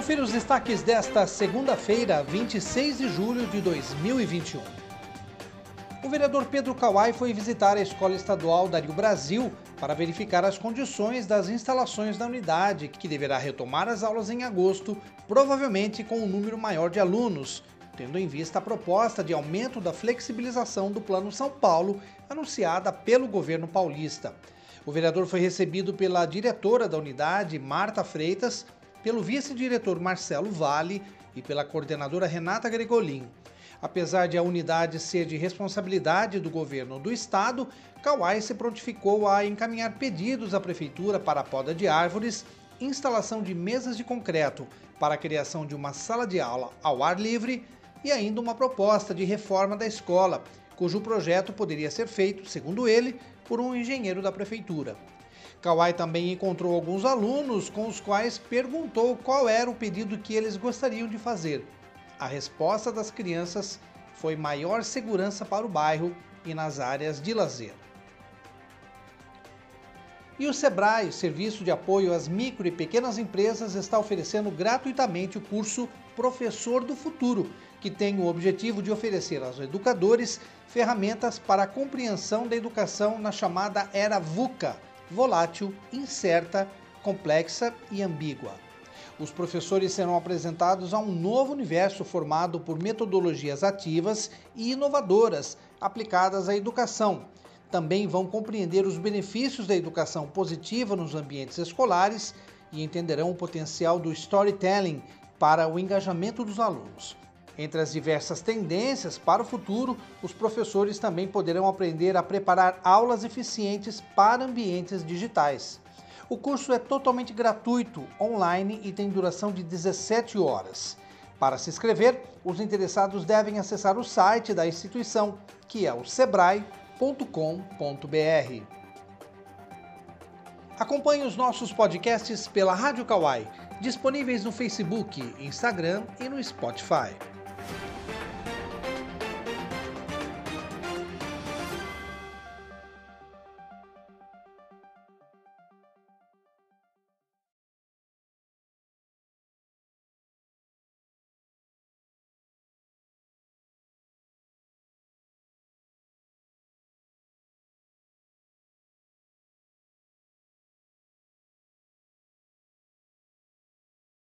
Confira os destaques desta segunda-feira, 26 de julho de 2021. O vereador Pedro Kawai foi visitar a Escola Estadual Dario Brasil para verificar as condições das instalações da unidade, que deverá retomar as aulas em agosto, provavelmente com um número maior de alunos, tendo em vista a proposta de aumento da flexibilização do Plano São Paulo, anunciada pelo governo paulista. O vereador foi recebido pela diretora da unidade, Marta Freitas, pelo vice-diretor Marcelo Vale e pela coordenadora Renata Gregolin. Apesar de a unidade ser de responsabilidade do governo do estado, Kauai se prontificou a encaminhar pedidos à prefeitura para a poda de árvores, instalação de mesas de concreto para a criação de uma sala de aula ao ar livre e ainda uma proposta de reforma da escola, cujo projeto poderia ser feito, segundo ele, por um engenheiro da prefeitura. Kawai também encontrou alguns alunos com os quais perguntou qual era o pedido que eles gostariam de fazer. A resposta das crianças foi maior segurança para o bairro e nas áreas de lazer. E o SEBRAE, Serviço de Apoio às Micro e Pequenas Empresas, está oferecendo gratuitamente o curso Professor do Futuro, que tem o objetivo de oferecer aos educadores ferramentas para a compreensão da educação na chamada era VUCA volátil, incerta, complexa e ambígua. Os professores serão apresentados a um novo universo formado por metodologias ativas e inovadoras aplicadas à educação. Também vão compreender os benefícios da educação positiva nos ambientes escolares e entenderão o potencial do storytelling para o engajamento dos alunos. Entre as diversas tendências para o futuro, os professores também poderão aprender a preparar aulas eficientes para ambientes digitais. O curso é totalmente gratuito, online e tem duração de 17 horas. Para se inscrever, os interessados devem acessar o site da instituição, que é o sebrae.com.br. Acompanhe os nossos podcasts pela Rádio Kawai, disponíveis no Facebook, Instagram e no Spotify.